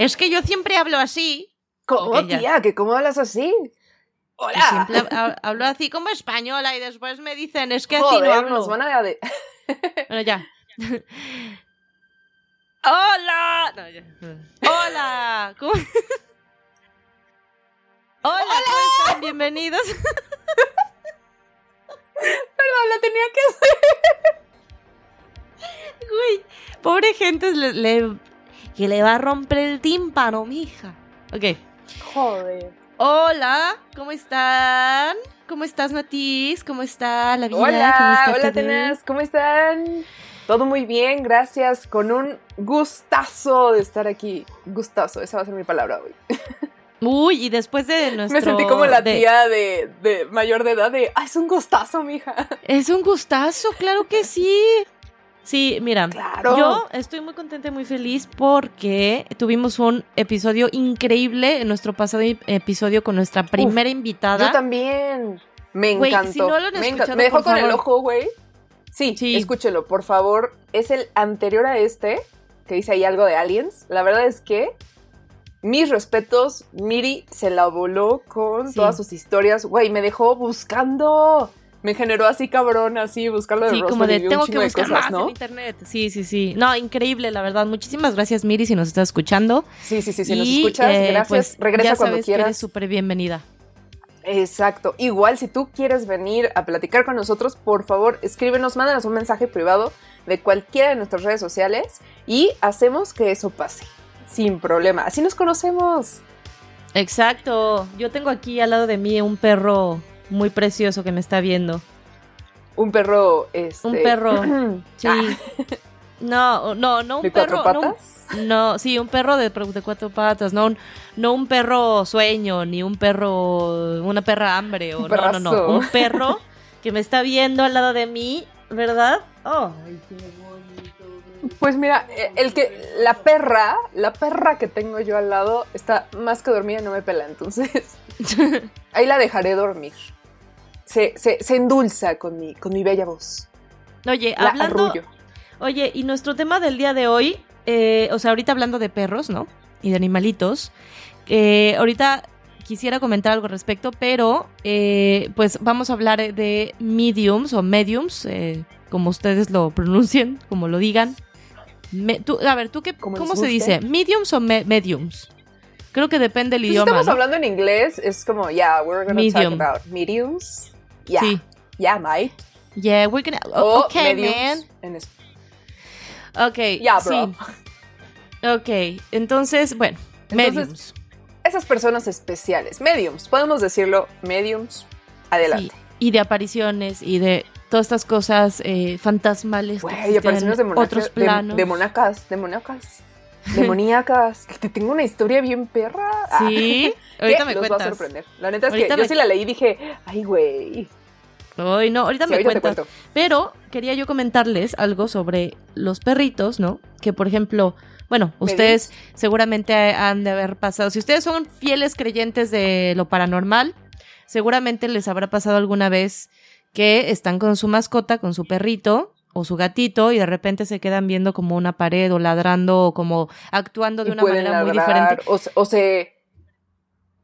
Es que yo siempre hablo así. ¿Cómo, tía? ¿Que ¿Cómo hablas así? ¡Hola! Siempre hab- hablo así como española y después me dicen, es que así Joder, no hablo. nos van a... de- Bueno, ya. ¡Hola! No, ya. ¡Hola! ¿Cómo? ¡Hola! ¿Cómo están? Bienvenidos. Perdón, lo tenía que hacer. Uy, pobre gente le, le- que le va a romper el tímpano, mija. Ok. Joder. Hola, ¿cómo están? ¿Cómo estás, Matiz? ¿Cómo está la vida? ¿Cómo Hola, está hola? Tenas, ¿cómo están? Todo muy bien, gracias. Con un gustazo de estar aquí. Gustazo, esa va a ser mi palabra hoy. Uy, y después de nuestro... Me sentí como la de- tía de, de mayor de edad de, ah, es un gustazo, mija. Es un gustazo, claro que sí. Sí, mira, Claro. yo estoy muy contenta y muy feliz porque tuvimos un episodio increíble en nuestro pasado episodio con nuestra primera invitada. Yo también. Me encantó. si no lo han me, escuchado, me dejó por con el ojo, güey. Sí, Sí. escúchelo, por favor. Es el anterior a este, que dice ahí algo de aliens. La verdad es que mis respetos, Miri se la voló con Sí. todas sus historias. Güey, me dejó buscando. Me generó así cabrón, así, buscarlo de Sí, como de tengo que buscar cosas, más ¿no? en internet. Sí, sí, sí. No, increíble, la verdad. Muchísimas gracias, Miri, si nos estás escuchando. Sí, sí, sí, si nos escuchas, eh, gracias. pues, Regresa ya cuando sabes que eres quieras. súper bienvenida. Exacto. Igual, si tú quieres venir a platicar con nosotros, por favor, escríbenos, mándanos un mensaje privado de cualquiera de nuestras redes sociales y hacemos que eso pase. Sin problema. Así nos conocemos. Exacto. Yo tengo aquí al lado de mí un perro muy precioso que me está viendo. Un perro, este... Un perro. Sí. Ah, No, no, no un ¿De perro. cuatro patas? No, sí, un perro de, de cuatro patas, no un, no un perro sueño, ni un perro, una perra hambre, o no, no, no, un perro que me está viendo al lado de mí, ¿verdad? Oh, Pues mira, eh, el que... La perra, la perra que tengo yo al lado está más que dormida y no me pela, entonces... Ahí la dejaré dormir. Se, se, se endulza con mi, con mi bella voz. Oye, La hablando, arrullo. oye, y nuestro tema del día de hoy, eh, o sea, ahorita hablando de perros, ¿no? Y de animalitos, eh, ahorita quisiera comentar algo al respecto, pero eh, pues vamos a hablar de mediums o mediums, eh, como ustedes lo pronuncien, como lo digan. Me- tú- a ver, ¿tú qué, Como ¿cómo se dice? ¿Mediums o me- mediums? Creo que depende del Pues si idioma. estamos ¿no? hablando en inglés, es como, yeah, we're gonna Medium. talk about mediums. Yeah, Sí. yeah, mate. Yeah, we're gonna. O okay, man. Ok. Yeah, bro. sí. Ok, entonces, bueno, Entonces, mediums. Esas personas especiales, mediums, podemos decirlo, mediums, adelante. Sí, y de apariciones y de todas estas cosas eh, fantasmales. Güey, apariciones de, monaca- otros planos. de monacas, de monacas, demoníacas. que te tengo una historia bien perra. Sí, ahorita me los va a sorprender. La neta es Ahorita que yo me- sí la leí y dije, ay, güey. Ay, no, ahorita Sí, me ahorita cuentas. cuento. Pero quería yo comentarles algo sobre los perritos, ¿no? Que por ejemplo, bueno, ustedes seguramente han de haber pasado, si ustedes son fieles creyentes de lo paranormal, seguramente les habrá pasado alguna vez que están con su mascota, con su perrito o su gatito y de repente se quedan viendo como una pared o ladrando o como actuando de Y una manera muy diferente. O, o se.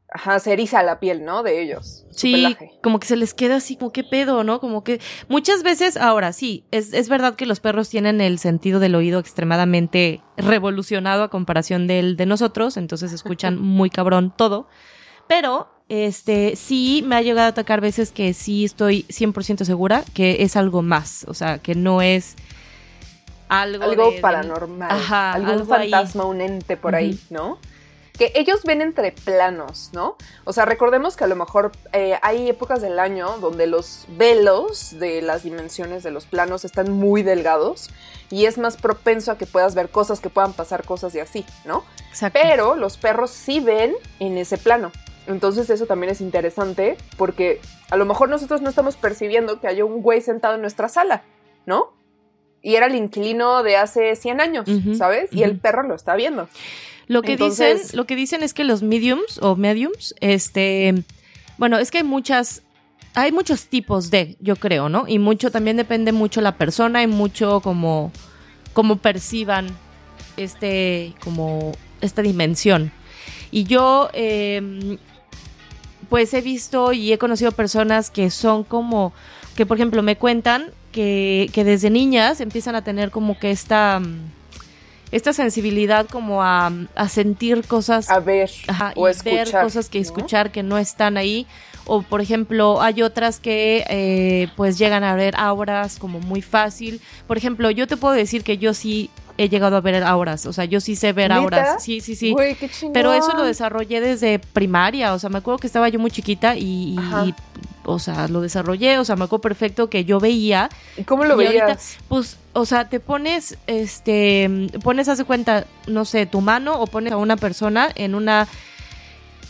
Ajá, se eriza la piel, ¿no? De ellos. Sí, pelaje. como que se les queda así, como qué pedo, ¿no? Como que muchas veces, ahora sí, es, es verdad que los perros tienen el sentido del oído extremadamente revolucionado a comparación del de nosotros, entonces escuchan muy cabrón todo, pero este sí me ha llegado a tocar veces que sí estoy 100% segura que es algo más, o sea, que no es algo, algo de- paranormal. Ajá, algún algo ahí. fantasma, un ente por ahí. ¿no? Que ellos ven entre planos, ¿no? O sea, recordemos que a lo mejor eh, hay épocas del año donde los velos de las dimensiones de los planos están muy delgados y es más propenso a que puedas ver cosas, que puedan pasar cosas y así, ¿no? Exacto. Pero los perros sí ven en ese plano. Entonces eso también es interesante porque a lo mejor nosotros no estamos percibiendo que haya un güey sentado en nuestra sala, ¿no? Y era el inquilino de hace 100 años, ¿sabes? Y el perro lo está viendo. Lo que Entonces- dicen, lo que dicen es que los mediums o mediums, este, bueno, es que hay muchas, hay muchos tipos de, yo creo, ¿no? Y mucho también depende mucho la persona y mucho como, como perciban este, como esta dimensión. Y yo, eh, pues he visto y he conocido personas que son como, que por ejemplo me cuentan que, que desde niñas empiezan a tener como que esta, esta sensibilidad como a, a sentir cosas. A ver. Ajá, o y escuchar, ver cosas que ¿no? escuchar que no están ahí. O por ejemplo, hay otras que eh, pues llegan a ver auras como muy fácil. Por ejemplo, yo te puedo decir que yo sí he llegado a ver auras. O sea, yo sí sé ver auras. Sí, sí, sí. Qué. Pero eso lo desarrollé desde primaria, o sea, me acuerdo que estaba yo muy chiquita y, o sea, lo desarrollé, o sea, me acuerdo perfecto que yo veía, ¿Y cómo lo ahorita- veías? pues, o sea, te pones, este, pones, haz de cuenta, no sé, tu mano o pones a una persona en una,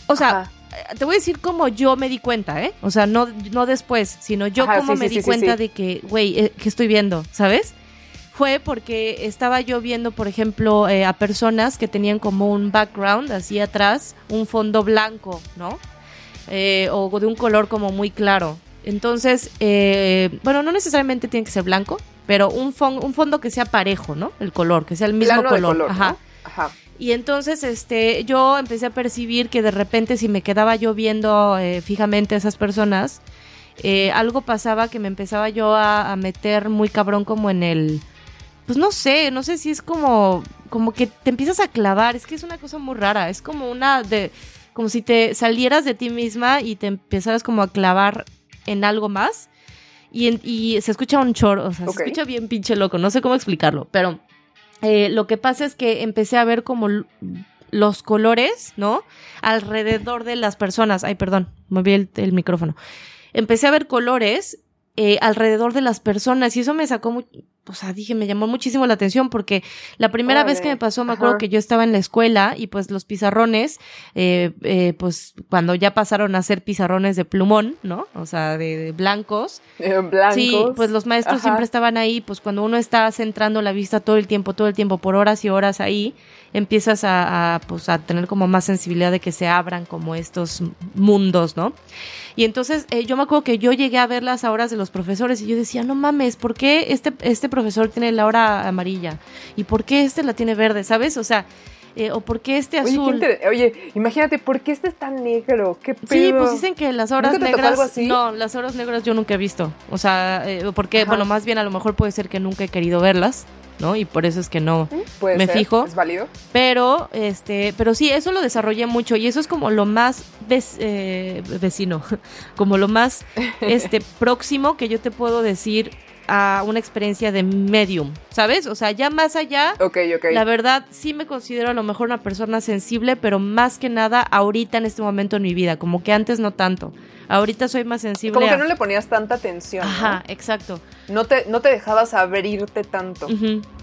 o sea, Ajá. te voy a decir cómo yo me di cuenta, ¿eh? O sea, no, no después, sino yo Ajá, cómo sí, me sí, di sí, cuenta de que, güey, eh, ¿qué estoy viendo? ¿Sabes? Fue porque estaba yo viendo, por ejemplo, eh, a personas que tenían como un background así atrás, un fondo blanco, ¿no? Eh, o de un color como muy claro. Entonces, eh, bueno, no necesariamente tiene que ser blanco, pero un, fon- un fondo que sea parejo, ¿no? El color, que sea el mismo Plano color. color, Ajá. ¿no? Ajá. Y entonces, este, yo empecé a percibir que de repente si me quedaba yo viendo eh, fijamente a esas personas, eh, algo pasaba que me empezaba yo a, a meter muy cabrón como en el, pues no sé, no sé si es como, como que te empiezas a clavar, es que es una cosa muy rara, es como una de, como si te salieras de ti misma y te empezaras como a clavar en algo más. Y, en- y se escucha un chorro, o sea, se escucha bien pinche loco, no sé cómo explicarlo, pero eh, lo que pasa es que empecé a ver como los colores, ¿no? Alrededor de las personas. Ay, perdón, moví el, el micrófono. Empecé a ver colores eh, alrededor de las personas y eso me sacó mu- o sea, dije, me llamó muchísimo la atención porque la primera vez que me pasó, me ajá. acuerdo que yo estaba en la escuela y pues los pizarrones, eh, eh, pues cuando ya pasaron a ser pizarrones de plumón, ¿no? O sea, de- de blancos, Eh, blancos. Sí, pues los maestros Ajá. siempre estaban ahí, pues cuando uno está centrando la vista todo el tiempo, todo el tiempo, por horas y horas ahí, empiezas a, a, pues, a tener como más sensibilidad de que se abran como estos mundos, ¿no? Y entonces eh, yo me acuerdo que yo llegué a ver las horas de los profesores y yo decía, no mames, ¿por qué este, este profesor tiene la hora amarilla? ¿Y por qué este la tiene verde? ¿Sabes? O sea, eh, o por qué este azul. Oye, imagínate, ¿por qué este es tan negro? ¿Qué pedo? Sí, pues dicen que las horas ¿Nunca te tocó negras. algo así? No, las horas negras yo nunca he visto. O sea, eh, porque, Ajá. bueno, más bien a lo mejor puede ser que nunca he querido verlas, ¿no? Y por eso es que no. Me ser, fijo. ¿Es válido? Pero, este, pero sí, eso lo desarrollé mucho y eso es como lo más vec- eh, vecino, como lo más este próximo que yo te puedo decir a una experiencia de medium, ¿sabes? O sea, ya más allá. La verdad, sí me considero a lo mejor una persona sensible, pero más que nada ahorita en este momento en mi vida, como que antes no tanto. Ahorita soy más sensible. Como que no le ponías tanta atención. ¿no? Ajá, exacto. No te, no te dejabas abrirte tanto.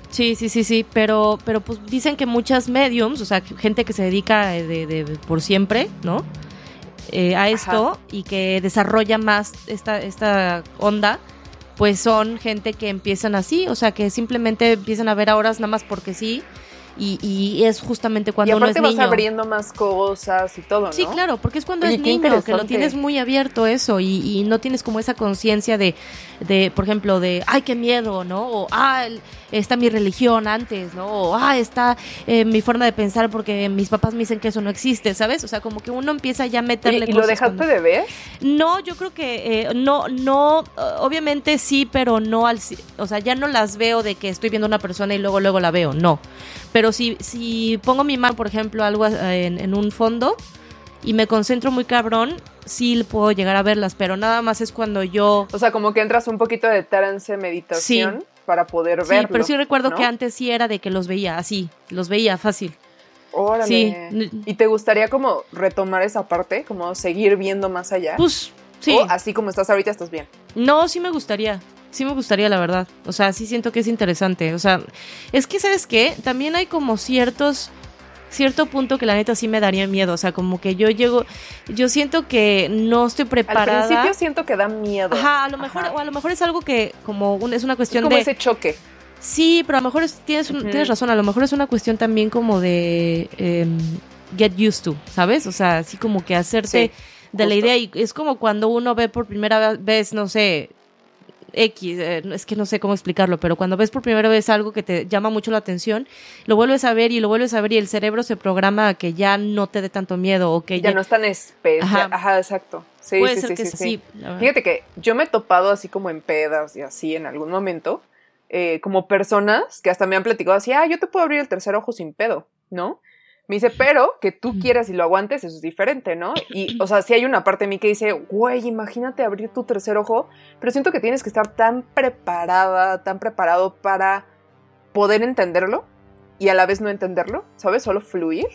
Sí, sí, sí, sí, pero, pero pues dicen que muchas mediums, o sea, gente que se dedica de, de- por siempre, ¿no? Eh, a esto y que desarrolla más esta, esta onda, pues son gente que empiezan así, o sea, que simplemente empiezan a ver a horas nada más porque sí, y, y es justamente y cuando uno es vas niño. abriendo más cosas y todo, ¿no? Sí, claro, porque es cuando Oye, es niño, que lo tienes muy abierto eso y, y no tienes como esa conciencia de, de, por ejemplo, de, ay, qué miedo, ¿no? O, ah, está mi religión antes, ¿no? O, ah, está eh, mi forma de pensar porque mis papás me dicen que eso no existe, ¿sabes? O sea, como que uno empieza ya a meterle ¿Y lo dejaste cuando- de ver? no, yo creo que eh, no, no, obviamente sí, pero no al, o sea, ya no las veo de que estoy viendo una persona y luego luego la veo, no. Pero si, si pongo mi mano, por ejemplo, algo eh, en, en un fondo y me concentro muy cabrón, sí puedo llegar a verlas, pero nada más es cuando yo... O sea, como que entras un poquito de trance, meditación, para poder Sí, verlo. pero sí recuerdo ¿no? que antes sí era de que los veía así, los veía fácil. Órale. Sí. ¿Y te gustaría como retomar esa parte? Como seguir viendo más allá. Pues sí. O así como estás ahorita estás bien. No, sí me gustaría. Sí me gustaría, la verdad. O sea, sí siento que es interesante. O sea, es que, ¿sabes qué? También hay como ciertos. Cierto punto que la neta sí me daría miedo. O sea, como que yo llego. Yo siento que no estoy preparada. Al principio siento que da miedo. Ajá, a lo mejor, Ajá. o a lo mejor es algo que como un- es una Es cuestión como de. ese choque. Sí, pero a lo mejor es- tienes, tienes razón, a lo mejor es una cuestión también como de em, get used to, ¿sabes? O sea, así como que hacerte Sí, de la idea y es como cuando uno ve por primera vez, no sé, X, eh, es que no sé cómo explicarlo, pero cuando ves por primera vez algo que te llama mucho la atención, lo vuelves a ver y lo vuelves a ver y el cerebro se programa a que ya no te dé tanto miedo o que ya, no es tan especial. Ajá. exacto. Sí, Puede sí, ser sí, que sí, sí. Fíjate que yo me he topado así como en pedas y así en algún momento, eh, como personas que hasta me han platicado así, ah, yo te puedo abrir el tercer ojo sin pedo, ¿no? Me dice, pero que tú quieras y lo aguantes, eso es diferente, ¿no? Y, o sea, sí hay una parte de mí que dice, güey, imagínate abrir tu tercer ojo, pero siento que tienes que estar tan preparada, tan preparado para poder entenderlo y a la vez no entenderlo, ¿sabes? Solo fluir,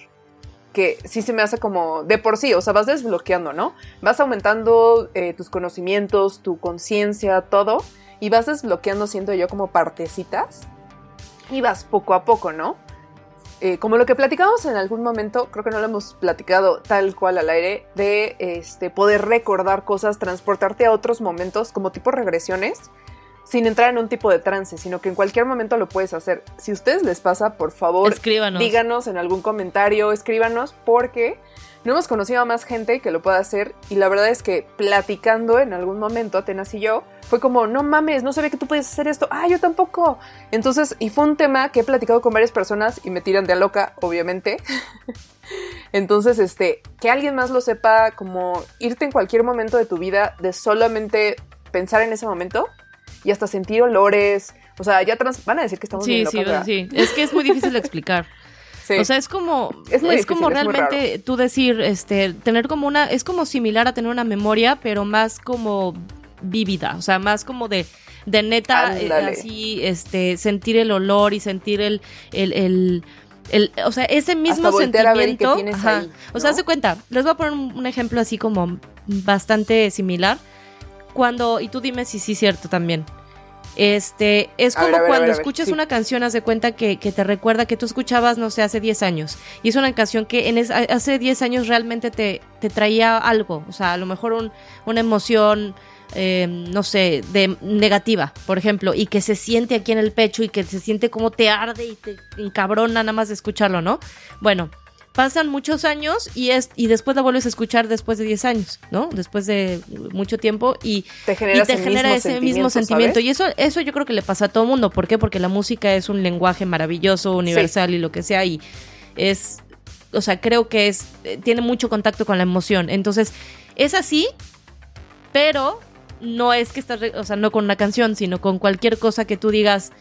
que sí se me hace como de por sí, o sea, vas desbloqueando, ¿no? Vas aumentando eh, tus conocimientos, tu conciencia, todo, y vas desbloqueando, siento yo, como partecitas, y vas poco a poco, ¿no? Eh, como lo que platicamos en algún momento, creo que no lo hemos platicado tal cual al aire, de este, poder recordar cosas, transportarte a otros momentos como tipo regresiones, sin entrar en un tipo de trance, sino que en cualquier momento lo puedes hacer. Si a ustedes les pasa, por favor, Escríbanos. díganos en algún comentario, escríbanos, porque no hemos conocido a más gente que lo pueda hacer y la verdad es que platicando en algún momento, Atenas y yo, fue como, no mames, no sabía que tú puedes hacer esto, ah, yo tampoco. Entonces, y fue un tema que he platicado con varias personas y me tiran de a loca, obviamente. Entonces, este, que alguien más lo sepa, como irte en cualquier momento de tu vida de solamente pensar en ese momento y hasta sentir olores. O sea, ya trans van a decir que estamos Sí, bien sí, locas, ¿verdad? sí. Es que es muy difícil de explicar. Sí. O sea, es como, Es es, difícil, como es realmente tú decir, este, tener como una, es como similar a tener una memoria, pero más como vívida, o sea, más como de, de neta, eh, así, este, sentir el olor y sentir el, el, el, el- o sea, ese mismo Hasta voltear a ver qué sentimiento. ajá. ahí, O sea, haz cuenta, les voy a poner un, un ejemplo así como bastante similar. Cuando, y tú dime si sí es cierto también. Este, es como ver, ver, cuando ver, escuchas sí. una canción, haz de cuenta que, que te recuerda que tú escuchabas, no sé, hace 10 años. Y es una canción que en es- hace 10 años realmente te, te traía algo. O sea, a lo mejor un- una emoción, eh, no sé, de negativa, por ejemplo, y que se siente aquí en el pecho y que se siente como te arde y te encabrona nada más de escucharlo, ¿no? Bueno, pasan muchos años y es y después la vuelves a escuchar después de 10 años, ¿no? Después de mucho tiempo y, Te y genera, te ese genera mismo ese mismo sentimiento. ¿sabes? Y eso, eso yo creo que le pasa a todo mundo. ¿Por qué? Porque la música es un lenguaje maravilloso, universal y lo que sea. Y es, o sea, creo que es, eh, tiene mucho contacto con la emoción. Entonces, es así, pero no es que estás, o sea, no con una canción, sino con cualquier cosa que tú digas.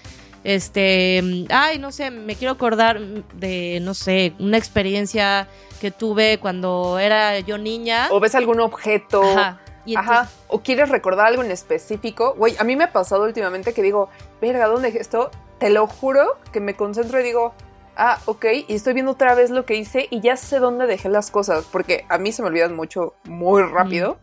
Este, ay, no sé, me quiero acordar de, no sé, una experiencia que tuve cuando era yo niña. O ves algún objeto. Ajá. Y entonces- Ajá, o quieres recordar algo en específico. Güey, a mí me ha pasado últimamente que digo, verga, ¿dónde dejé esto? Te lo juro que me concentro y digo, ah, ok, y estoy viendo otra vez lo que hice y ya sé dónde dejé las cosas, porque a mí se me olvidan mucho, muy rápido.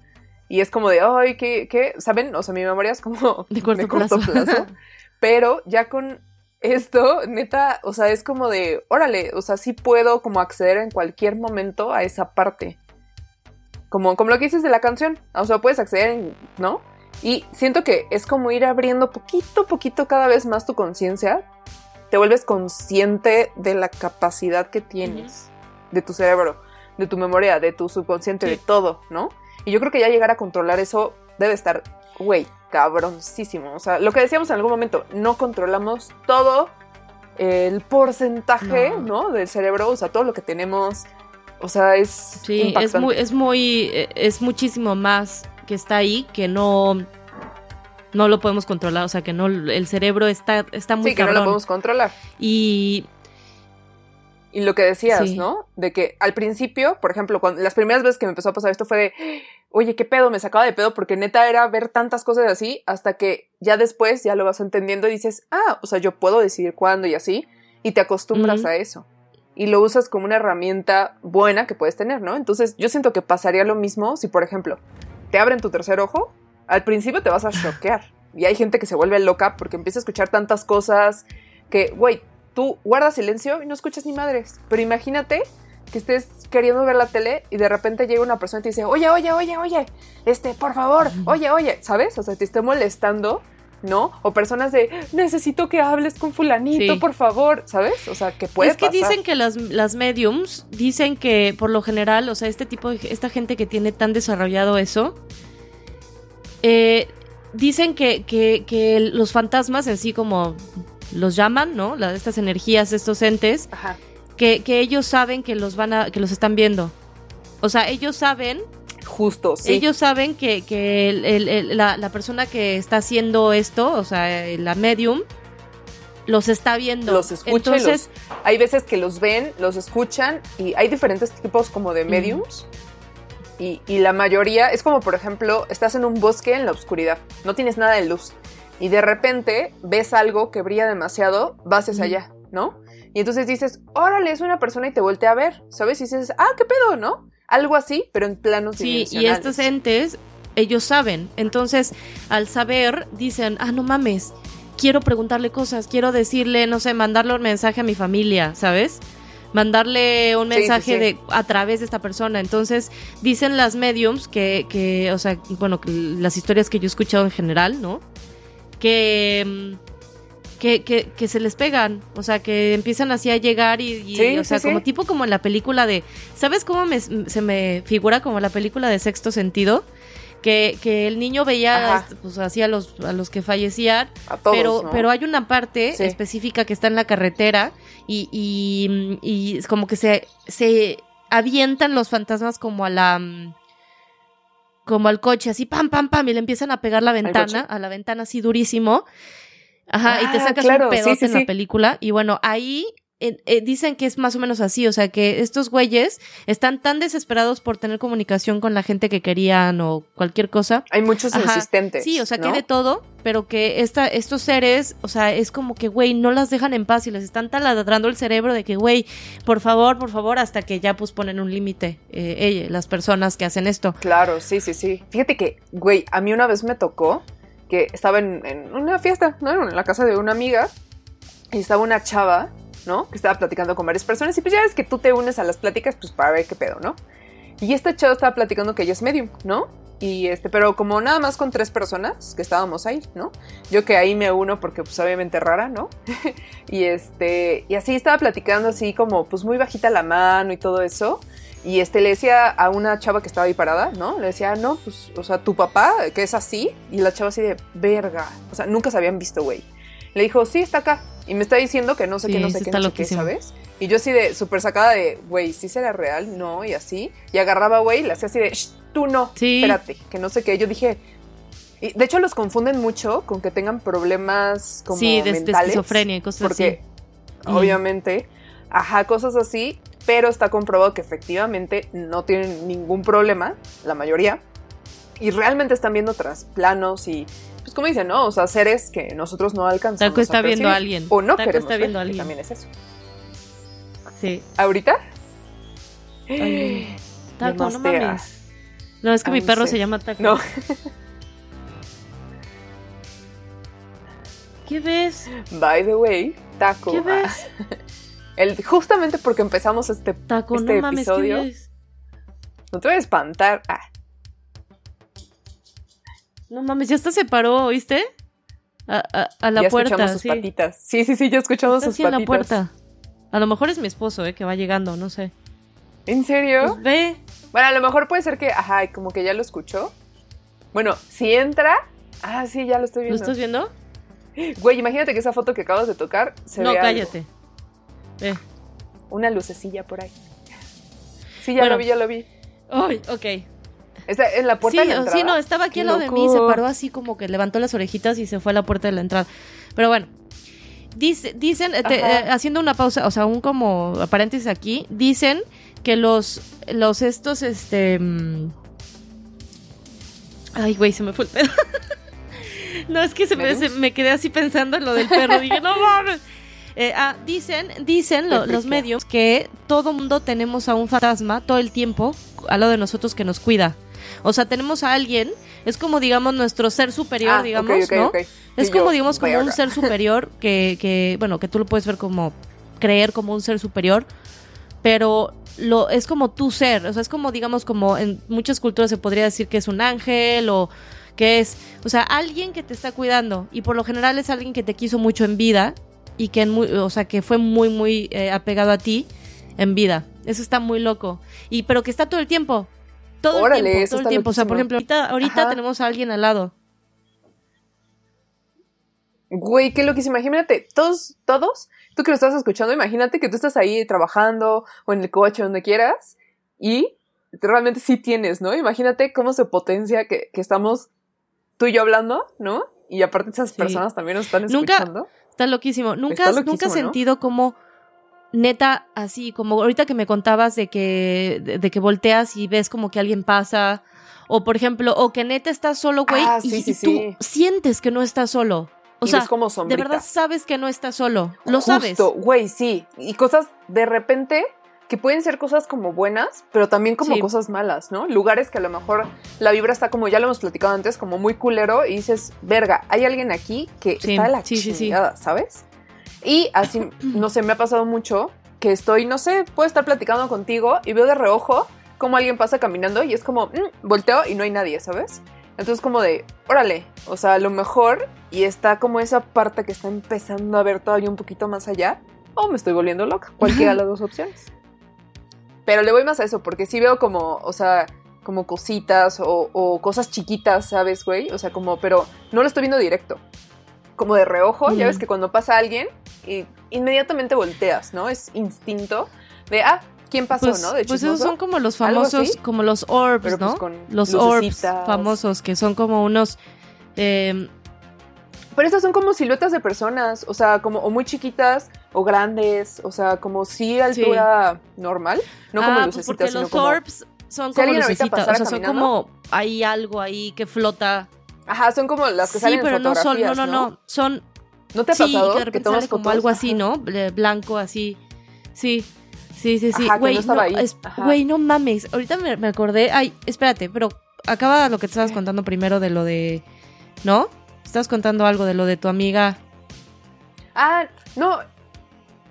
Y es como de, ay, ¿qué, qué? ¿Saben? O sea, mi memoria es como De corto plazo. Pero ya con esto, neta, o sea, es como de, órale, o sea, sí puedo como acceder en cualquier momento a esa parte. Como, como lo que dices de la canción, o sea, puedes acceder, en- ¿no? Y siento que es como ir abriendo poquito a poquito cada vez más tu conciencia. Te vuelves consciente de la capacidad que tienes, de tu cerebro, de tu memoria, de tu subconsciente, Sí. de todo, ¿no? Y yo creo que ya llegar a controlar eso debe estar, güey, cabroncísimo. O sea, lo que decíamos en algún momento, no controlamos todo el porcentaje, No. ¿no? Del cerebro, o sea, todo lo que tenemos. O sea, es Sí, es muy, es muy, eh, es muchísimo más que está ahí que no, no lo podemos controlar, o sea que no, el cerebro está, está muy sí, que no cabrón. lo podemos controlar. Y Y lo que decías, Sí. ¿no? De que al principio, por ejemplo, cuando, las primeras veces que me empezó a pasar esto fue de, oye, qué pedo, me sacaba de pedo porque neta era ver tantas cosas así hasta que ya después ya lo vas entendiendo y dices, ah, o sea, yo puedo decidir cuándo y así, y te acostumbras a eso. Y lo usas como una herramienta buena que puedes tener, ¿no? Entonces yo siento que pasaría lo mismo si, por ejemplo, te abren tu tercer ojo, al principio te vas a choquear. Y hay gente que se vuelve loca porque empieza a escuchar tantas cosas que, güey, tú guardas silencio y no escuchas ni madres. Pero imagínate que estés queriendo ver la tele y de repente llega una persona y te dice, oye, oye, oye, oye, este, por favor, oye, oye, ¿sabes? O sea, te esté molestando, ¿no? O personas de, necesito que hables con fulanito, Sí. por favor, ¿sabes? O sea, que puede es que pasar. dicen que las, las mediums dicen que por lo general, o sea, este tipo de esta gente que tiene tan desarrollado eso, eh, dicen que, que, que los fantasmas en sí como los llaman, ¿no? Estas energías, estos entes, Ajá. Que, que ellos saben que los van a, que los están viendo. O sea, ellos saben, Justo, sí. ellos saben que, que el- el- el- la, la persona que está haciendo esto, o sea, la medium, los está viendo. Los escucha y Entonces, Hay veces que los ven, los escuchan y hay diferentes tipos como de mediums. Y, y la mayoría es como, por ejemplo, estás en un bosque en la oscuridad, no tienes nada de luz y de repente ves algo que brilla demasiado, vas hacia allá, ¿no? Y entonces dices, órale, es una persona y te voltea a ver, ¿sabes? Y dices, ah, qué pedo, ¿no? Algo así, pero en planos Sí, y estos entes, ellos saben. Entonces, al saber, dicen, ah, no mames, quiero preguntarle cosas, quiero decirle, no sé, mandarle un mensaje a mi familia, ¿sabes? Mandarle un Sí, sí, mensaje sí. de a través de esta persona. Entonces, dicen las mediums que, que, o sea, bueno, que las historias que yo he escuchado en general, ¿no? Que, mm, que, que, que se les pegan, o sea, que empiezan así a llegar y, y, Sí, o sea, sí, como sí. tipo como en la película de, ¿sabes cómo me- se me figura como la película de Sexto Sentido? Que, que el niño veía Ajá. pues, así a los, a los que fallecían, a todos, pero, ¿no? pero hay una parte específica que está en la carretera y, y, y es como que se, se avientan los fantasmas como a la como al coche, así pam, pam, pam, y le empiezan a pegar la ventana, a la ventana así durísimo. Ajá, y te Ah, sacas claro, un pedote sí, en la sí. película. Y bueno, ahí eh, eh, dicen que es más o menos así, o sea, que estos güeyes están tan desesperados por tener comunicación con la gente que querían o cualquier cosa. Hay muchos Ajá. insistentes. Sí, o sea, que ¿no? hay de todo, pero que esta, estos seres, o sea, es como que, güey, no las dejan en paz y les están taladrando el cerebro de que, güey, por favor, por favor, hasta que ya pues ponen un límite, eh, las personas que hacen esto. Claro, sí, sí, sí. Fíjate que, güey, a mí una vez me tocó que estaba en, una fiesta, ¿no? En la casa de una amiga y estaba una chava, ¿no? Que estaba platicando con varias personas y pues ya ves que tú te unes a las pláticas pues para ver qué pedo, ¿no? Y esta chava estaba platicando que ella es medium, ¿no? Y este, pero como nada más con tres personas que estábamos ahí, ¿no? Yo que ahí me uno porque pues obviamente rara, ¿no? y este, y así estaba platicando así como pues muy bajita la mano y todo eso. Y este le decía a una chava que estaba ahí parada, ¿no? Le decía, no, pues, o sea, tu papá, que es así. Y la chava así de, verga. O sea, nunca se habían visto, güey. Le dijo, sí, está acá. Y me está diciendo que no sé Sí, qué, no sé qué, no sé qué. ¿sabes? Y yo así de, súper sacada de, güey, ¿sí será real? No, y así. Y agarraba, güey, y le hacía así de, "Shh, tú no, Sí. espérate, que no sé qué. Yo dije, y de hecho los confunden mucho con que tengan problemas como sí, de, de mentales. esquizofrenia y cosas Porque, así. obviamente, ajá, cosas así, pero está comprobado que efectivamente no tienen ningún problema, la mayoría, y realmente están viendo tras planos y, pues como dicen, ¿no? O sea, seres que nosotros no alcanzamos Taco está a viendo a alguien. O no Taco queremos está ver, viendo a alguien. también es eso. Sí. ¿Ahorita? Ay, Taco, no mames. No, es que mi perro se llama Taco. No, ¿Qué ves? by the way, Taco. ¿Qué ves? el, justamente porque empezamos este... Taco, Este no episodio-. No te voy a espantar. Ah, No mames, ya hasta se paró, ¿oíste? A, a- a la ya puerta, escuchamos sus sí. patitas. Sí, sí, sí, ya escuchamos Está sus así en patitas. la puerta. A lo mejor es mi esposo, eh, que va llegando, no sé. ¿En serio? Pues ve. Bueno, a lo mejor puede ser que, ajá, como que ya lo escuchó. Bueno, si entra. Ah, sí, ya lo estoy ¿Lo viendo. estás viendo? Güey, imagínate que esa foto que acabas de tocar se no, ve algo. Ve. Una lucecilla por ahí. Sí, ya Bueno. lo vi, ya lo vi. Ay, ok. Está en la puerta Sí, de la entrada. sí, no, estaba aquí al lado de mí, se paró así como que levantó las orejitas y se fue a la puerta de la entrada. Pero bueno, dice, dicen, eh, te- eh, haciendo una pausa, o sea, un como paréntesis aquí, dicen que los, los estos, este... mm, Ay, güey, se me fue el pedo. no, es que se me, me quedé así pensando en lo del perro. Dije, no mames. Eh, ah, dicen, dicen lo- los medios que todo mundo tenemos a un fantasma todo el tiempo al lado de nosotros que nos cuida. O sea, tenemos a alguien, es como digamos nuestro ser superior, Ah, digamos, ¿no? Es Y como yo, digamos como un ser superior que, que, bueno, que tú lo puedes ver como creer como un ser superior, pero lo es como tu ser, o sea, es como digamos como en muchas culturas se podría decir que es un ángel o que es, o sea, alguien que te está cuidando y por lo general es alguien que te quiso mucho en vida y que en muy, o sea, que fue muy muy eh, apegado a ti en vida. Eso está muy loco. Y pero que está todo el tiempo. Todo Órale, el tiempo, eso todo el tiempo, o sea, por ejemplo, ahorita ahorita tenemos a alguien al lado. Güey, qué loquísimo. Imagínate, todos, todos, tú que lo estás escuchando, imagínate que tú estás ahí trabajando o en el coche, donde quieras, y realmente sí tienes, ¿no? Imagínate cómo se potencia que, que estamos tú y yo hablando, ¿no? Y aparte esas personas también nos están escuchando. Nunca, está loquísimo. Nunca, nunca has sentido como neta, así como ahorita que me contabas de que, de, que volteas y ves como que alguien pasa, o por ejemplo, o que neta estás solo, güey, ah, y, tú sientes que no estás solo. O sea, como de verdad sabes que no estás solo, lo sabes. güey, sí. Y cosas de repente que pueden ser cosas como buenas, pero también como cosas malas, ¿no? Lugares que a lo mejor la vibra está como, ya lo hemos platicado antes, como muy culero y dices, verga, hay alguien aquí que está de la chingada, ¿sabes? Y así, no sé, me ha pasado mucho que estoy, no sé, puedo estar platicando contigo y veo de reojo como alguien pasa caminando y es como, mm", volteo y no hay nadie, ¿sabes? Entonces como de, órale, o sea, a lo mejor y está como esa parte que está empezando a ver todavía un poquito más allá o me estoy volviendo loca, cualquiera de las dos opciones. Pero le voy más a eso, porque sí veo como, o sea, como cositas o, cosas chiquitas, ¿sabes, güey? O sea, como, pero no lo estoy viendo directo. Como de reojo, ya ves que cuando pasa alguien, y inmediatamente volteas, ¿no? Es instinto de, ah, ¿quién pasó, pues, no? De pues esos son como los famosos, como los orbs, pues, ¿no? los orbs famosos, que son como unos... Eh, pero estas son como siluetas de personas, o sea, como o muy chiquitas o grandes, o sea, como sí altura normal, no como ah, lucecitas, porque los orbs son como lucecitas, o sea, son como hay algo ahí que flota. Ajá, son como las que salen pero en fotografías, no son, no, no, no, son ¿No te ha pasado que de sale como algo así, ¿no? Blanco así. Sí. Sí, sí, sí. Güey, no, güey, no mames. Ahorita me, me, acordé. Ay, espérate, pero acaba lo que te estabas contando primero de lo de. ¿No? Estás contando algo de lo de tu amiga. Ah, no.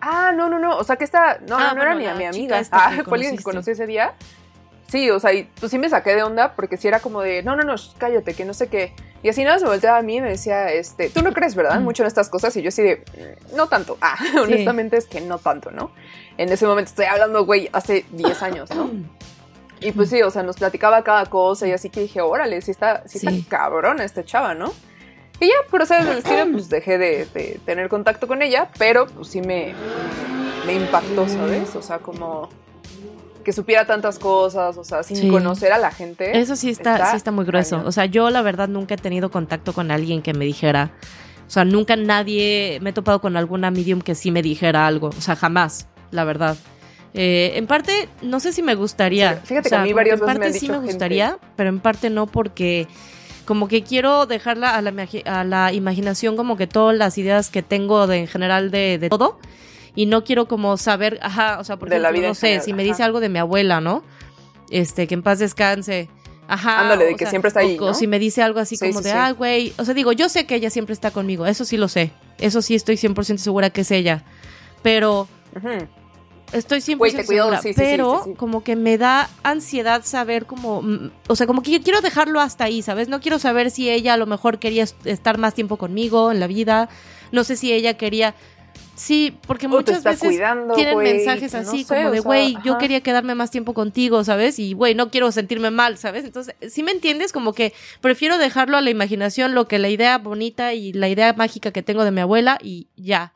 Ah, no, no, no. O sea, que esta. No, ah, no, era ni mi amiga. Ah, fue alguien que conocí ese día. Sí, o sea, y pues sí me saqué de onda porque sí era como de, no, no, no, cállate, que no sé qué. Y así nada se volteaba a mí y me decía, este, tú no crees, ¿verdad? Mucho en estas cosas. Y yo así de, mm, no tanto. Ah, honestamente es que no tanto, ¿no? En ese momento estoy hablando, güey, hace 10 años, ¿no? Y pues sí, o sea, nos platicaba cada cosa y así que dije, órale, sí está, sí, está cabrona esta chava, ¿no? Y ya, por ser del estilo, pues dejé de, tener contacto con ella, pero pues sí me, me impactó, ¿sabes? O sea, como que supiera tantas cosas, o sea, sin conocer a la gente. Eso sí está, sí está muy grueso. O sea, yo la verdad nunca he tenido contacto con alguien que me dijera, o sea, nunca nadie, me he topado con alguna medium que sí me dijera algo, o sea, jamás, la verdad. Eh, en parte, no sé si me gustaría. fíjate que a mí varias veces En parte sí me gustaría, pero en parte no porque como que quiero dejarla a la, a la imaginación como que todas las ideas que tengo de, en general de, todo y no quiero como saber, ajá, o sea, por ejemplo, no sé, si me dice algo de mi abuela, ¿no? Este, que en paz descanse. Ajá. Ándale, de que siempre está ahí. O, si me dice algo así como de, ah, güey. O sea, digo, yo sé que ella siempre está conmigo. Eso sí lo sé. Eso sí estoy 100% segura que es ella. Pero Estoy siempre segura, pero como que me da ansiedad saber como, mm, o sea, como que yo quiero dejarlo hasta ahí, ¿sabes? No quiero saber si ella a lo mejor quería estar más tiempo conmigo en la vida, no sé si ella quería Sí, porque muchas veces tienen mensajes así como de, güey, yo quería quedarme más tiempo contigo, ¿sabes? Y, güey, no quiero sentirme mal, ¿sabes? Entonces, si me entiendes, como que prefiero dejarlo a la imaginación, lo que la idea bonita y la idea mágica que tengo de mi abuela y ya.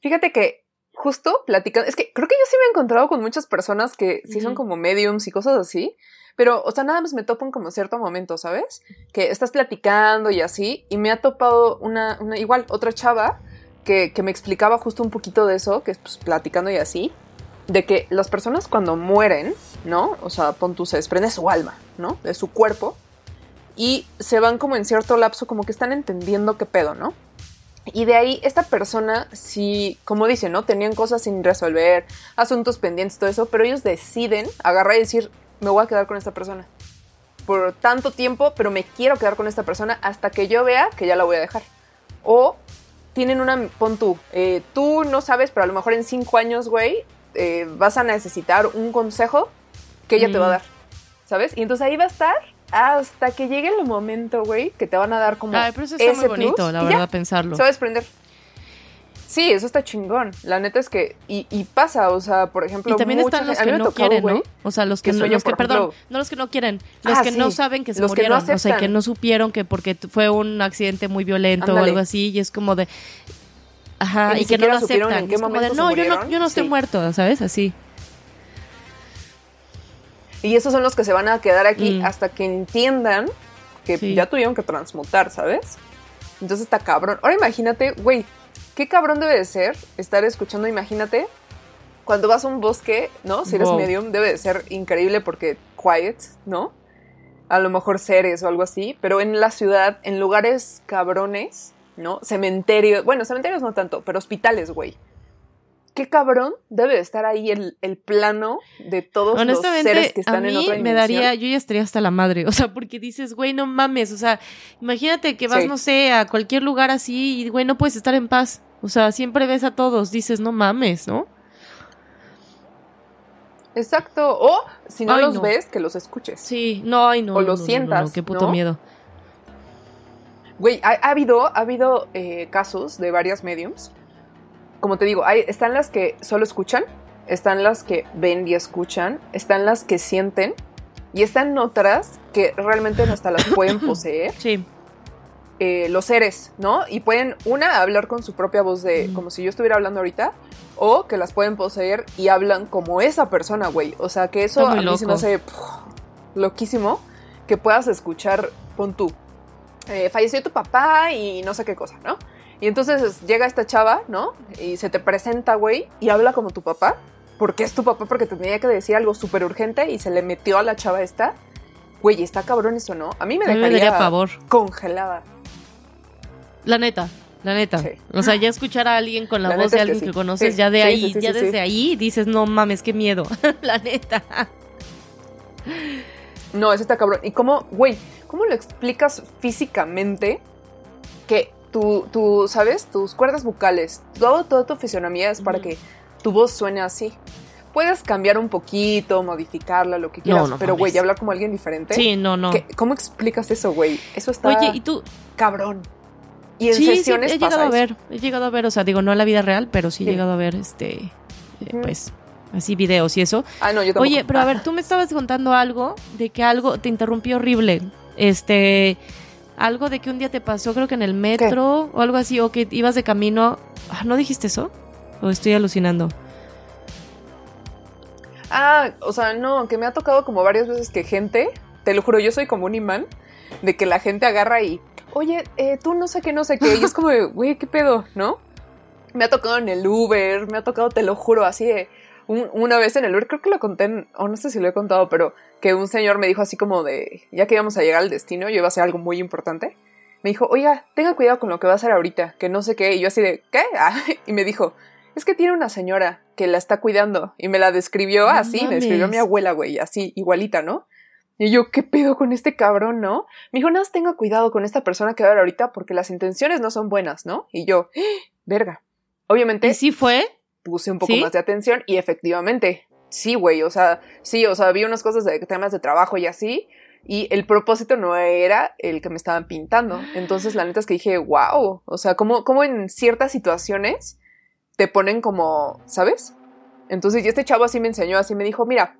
Fíjate que justo platicando, es que creo que yo sí me he encontrado con muchas personas que sí son como mediums y cosas así, pero, o sea, nada más me topo en como cierto momento, ¿sabes? Que estás platicando y así, y me ha topado una, una igual, otra chava que, que, me explicaba justo un poquito de eso, que es pues, platicando y así, de que las personas cuando mueren, ¿no? O sea, pon tú, se desprende su alma, ¿no? De su cuerpo, y se van como en cierto lapso, como que están entendiendo qué pedo, ¿no? Y de ahí esta persona, si, como dice, ¿no? Tenían cosas sin resolver, asuntos pendientes, todo eso, pero ellos deciden agarrar y decir, me voy a quedar con esta persona. Por tanto tiempo, pero me quiero quedar con esta persona hasta que yo vea que ya la voy a dejar. O tienen una, pon tú, eh, tú no sabes, pero a lo mejor en cinco años, güey, eh, vas a necesitar un consejo que ella te va a mm. dar, ¿sabes? Y entonces ahí va a estar hasta que llegue el momento, güey, que te van a dar como. Ay, pero eso está muy bonito, la verdad, pensarlo. Se va a desprender. Sí, eso está chingón. La neta es que, y, y pasa, o sea, por ejemplo, Y también están los que no tocado, quieren, ¿no? O sea, los que, que no, los que perdón, ejemplo- no los que no quieren, los Ah, que sí, no saben que se los que no murieron, o sea, que no supieron que porque fue un accidente muy violento o algo así, y es como de, ajá, y que no lo aceptan. en qué es como de, no, yo no, murieron. yo no estoy Sí. muerto, ¿sabes? Así. Y esos son los que se van a quedar aquí Mm. hasta que entiendan que Sí. ya tuvieron que transmutar, ¿sabes? Entonces está cabrón. Ahora imagínate, güey, qué cabrón debe de ser estar escuchando, imagínate, cuando vas a un bosque, ¿no? Si eres Wow. medium, debe de ser increíble porque quiet, ¿no? A lo mejor seres o algo así, pero en la ciudad, en lugares cabrones, ¿no? Cementerios, bueno, cementerios no tanto, pero hospitales, güey. Qué cabrón debe de estar ahí el, el plano de todos los seres que están a en otra me dimensión. daría, yo ya estaría hasta la madre, o sea, porque dices, güey, no mames, o sea, imagínate que vas, Sí. no sé, a cualquier lugar así y, güey, no puedes estar en paz, o sea, siempre ves a todos, dices, no mames, ¿no? Exacto. O si no Ay, los no. ves, que los escuches. Sí, no, ay, no. O no, lo no, sientas, qué puto miedo. Güey, ha, ha habido, ha habido eh, casos de varias mediums. Como te digo, hay, están las que solo escuchan, están las que ven y escuchan, están las que sienten y están otras que realmente hasta las pueden poseer. Sí, eh, los seres, ¿no? Y pueden, una, hablar con su propia voz de, Mm. como si yo estuviera hablando ahorita, o que las pueden poseer y hablan como esa persona, güey. O sea, que eso a mí se me hace loquísimo que puedas escuchar, pon tú, eh, falleció tu papá y no sé qué cosa, ¿no? Y entonces llega esta chava, ¿no? Y se te presenta, güey, y habla como tu papá, porque es tu papá, porque te tenía que decir algo súper urgente y se le metió a la chava esta. Güey, está cabrón eso, ¿no? A mí me dejaría daría pavor. congelada. La neta, la neta. Sí. O sea, ya escuchar a alguien con la, La voz de que alguien que, conoces, Sí, ya de ahí, ya desde ahí dices, no mames, qué miedo. la neta. No, ese está cabrón. ¿Y cómo, güey, cómo lo explicas físicamente que tú, tú, ¿sabes? Tus cuerdas vocales, todo, toda tu fisionomía es para que tu voz suene así. Puedes cambiar un poquito, modificarla, lo que quieras, no pero, güey, hablar como alguien diferente. Sí, no, no. ¿Qué- ¿Cómo explicas eso, güey? Eso está Oye, ¿y tú? cabrón. Y en Sí, sí, sesiones he pasa llegado a eso. ver, he llegado a ver, o sea, digo, no en la vida real, pero sí he Sí. llegado a ver, este, eh, pues, así videos y eso. Ah, no, yo tampoco. Oye, pero a ver, tú me estabas contando algo de que algo te interrumpí horrible. Este, algo de que un día te pasó, creo que en el metro o algo así, o que ibas de camino. Ah, ¿No dijiste eso? ¿O estoy alucinando? Ah, o sea, no, que me ha tocado como varias veces que gente, te lo juro, yo soy como un imán, de que la gente agarra y, oye, eh, tú no sé qué, no sé qué, y es como, güey, ¿qué pedo? ¿No? Me ha tocado en el Uber, me ha tocado, te lo juro, así de, un- una vez en el Uber, creo que lo conté, o no sé si lo he contado, pero que un señor me dijo así como de, ya que íbamos a llegar al destino, yo iba a hacer algo muy importante, me dijo, oiga, tenga cuidado con lo que va a hacer ahorita, que no sé qué, y yo así de, ¿qué? Ah, y me dijo, es que tiene una señora que la está cuidando, y me la describió No así, me describió a mi mames. abuela, güey, así, igualita, ¿no? Y yo, ¿qué pedo con este cabrón, no? Me dijo, nada más tenga cuidado con esta persona que va a ver ahorita porque las intenciones no son buenas, ¿no? Y yo, ¡Ah! verga. Obviamente ¿Y sí fue? puse un poco ¿Sí? más de atención y efectivamente, sí, güey, o sea, sí, o sea, vi unas cosas de temas de trabajo y así, y el propósito no era el que me estaban pintando. Entonces, la neta es que dije, wow, o sea, como, como en ciertas situaciones te ponen como, ¿sabes? Entonces, y este chavo así me enseñó, así me dijo, mira,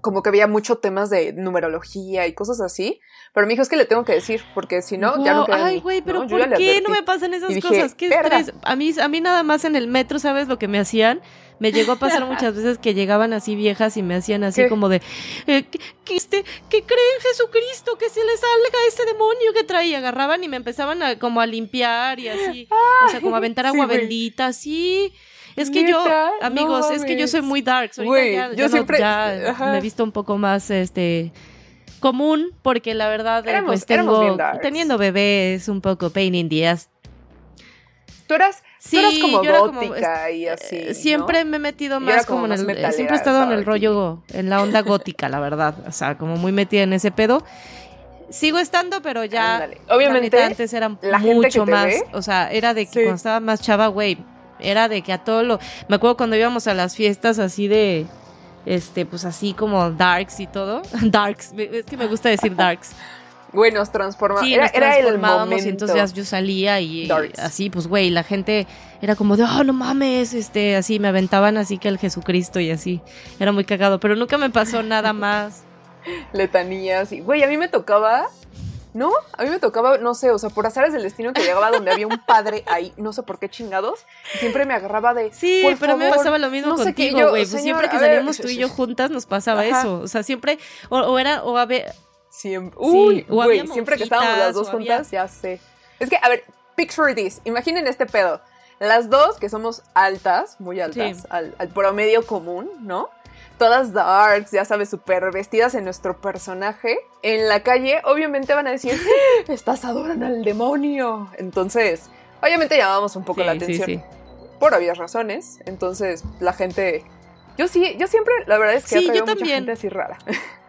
como que había mucho temas de numerología y cosas así, pero me dijo, es que le tengo que decir, porque si no, ya no queda Ay, mí", güey, pero ¿por qué no me pasan esas dije, cosas? Qué estrés. A mí, a mí nada más en el metro, ¿sabes lo que me hacían? Me llegó a pasar muchas veces que llegaban así viejas y me hacían así ¿Qué? como de eh, que, que este, que cree en Jesucristo, que se le salga ese demonio que trae. Y agarraban y me empezaban a como a limpiar y así. o sea, como a aventar agua bendita, así. Es que yo, amigos, No es que yo soy muy. Ahorita Güey, ya, yo ya no- siempre- ya me he visto un poco más, este, común, porque la verdad, Éramos- pues tengo, teniendo bebé es un poco pain in the ass. Tú eras, Sí, tú eras como yo era como, gótica y así. ¿no? Siempre me he metido más como como, en el, metalera, siempre he estado en el rollo, en la onda gótica, la verdad, o sea, como muy metida en ese pedo. Sigo estando, pero ya, Ándale. la Obviamente, neta, antes era la mucho más, ve- o sea, era de que Sí. cuando estaba más chava, güey, era de que a todo lo, me acuerdo cuando íbamos a las fiestas así de, este, pues así como darks y todo, darks, es que me gusta decir darks. Güey, nos transformamos. Sí, era, nos era el transformábamos momento. y entonces ya yo salía y, así, pues güey, la gente era como de, oh, no mames, este, así me aventaban así que el Jesucristo y así. Era muy cagado, pero nunca me pasó nada más. letanías y güey a mí me tocaba no a mí me tocaba no sé o sea por azares del destino que llegaba donde había un padre ahí no sé por qué chingados y siempre me agarraba de Sí, "Por pero mí me favor, pasaba lo mismo no sé qué". contigo, güey. Pues "Señor, siempre que a ver". salíamos tú y yo juntas nos pasaba Ajá. eso. O sea, siempre, o, o era, o a ver, siempre uy güey siempre que estábamos las dos o había- juntas ya sé es que a ver picture this imaginen este pedo las dos que somos altas muy altas Sí. al, al promedio común no todas darks, ya sabes, súper vestidas en nuestro personaje, en la calle, obviamente van a decir, "¡Ah! estás adorando al demonio. Entonces, obviamente llamamos un poco Sí, la atención. sí. Por obvias razones. Entonces, la gente. Yo sí, yo siempre, la verdad es que Sí, yo mucha también. gente así rara.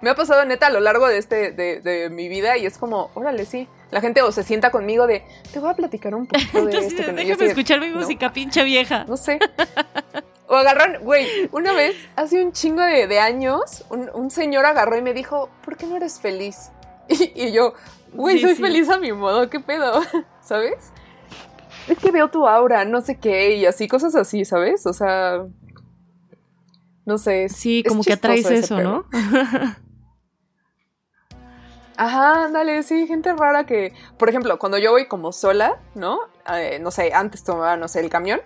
Me ha pasado neta a lo largo de este, de, de mi vida, y es como, órale, sí. La gente o se sienta conmigo de, te voy a platicar un poquito de Entonces, esto. que no-". Yo déjame de, escuchar mi "No". música, pinche vieja. No sé. O agarran, güey, una vez, hace un chingo de, de años, un, un señor agarró y me dijo, ¿por qué no eres feliz? Y, y yo, güey, Sí, soy sí. feliz a mi modo, ¿qué pedo? ¿Sabes? Es que veo tu aura, no sé qué, y así, cosas así, ¿sabes? O sea, no sé. es- Sí, es como que atraes eso. ¿no? Ajá, dale, sí, gente rara que, por ejemplo, cuando yo voy como sola, ¿no? Eh, no sé, antes tomaba, no sé, el camión.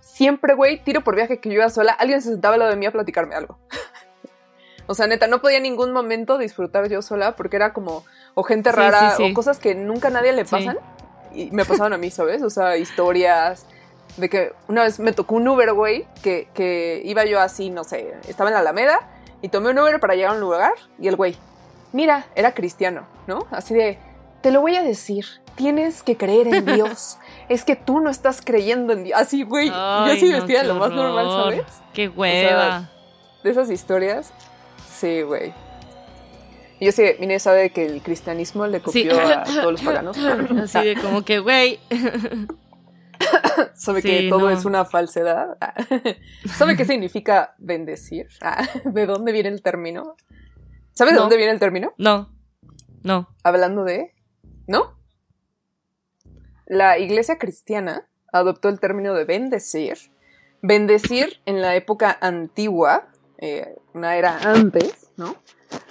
Siempre, güey, tiro por viaje que yo iba sola, alguien se sentaba al lado de mí a platicarme algo. o sea, neta, no podía en ningún momento disfrutar yo sola porque era como, o gente Sí, rara, sí, sí. o cosas que nunca a nadie le pasan. Y me pasaban a mí, ¿sabes? O sea, historias de que una vez me tocó un Uber, güey, que, que iba yo así, no sé, estaba en la Alameda y tomé un Uber para llegar a un lugar y el güey, mira, era cristiano, ¿no? Así de, te lo voy a decir, tienes que creer en Dios. Es que tú no estás creyendo en Dios. Así, güey, yo así no, vestida lo más normal. ¿sabes? Qué hueva. De esas historias. Sí, güey. Y yo sé, Mine sabe que el cristianismo le Sí. copió a todos los paganos. Así de como que, güey. Sabe Sí, que todo no. es una falsedad. ¿Sabe qué significa bendecir? ¿De dónde viene el término? ¿Sabe de dónde viene el término? No, no. Hablando de... ¿No? La iglesia cristiana adoptó el término de bendecir. Bendecir en la época antigua, eh, una era antes, ¿no?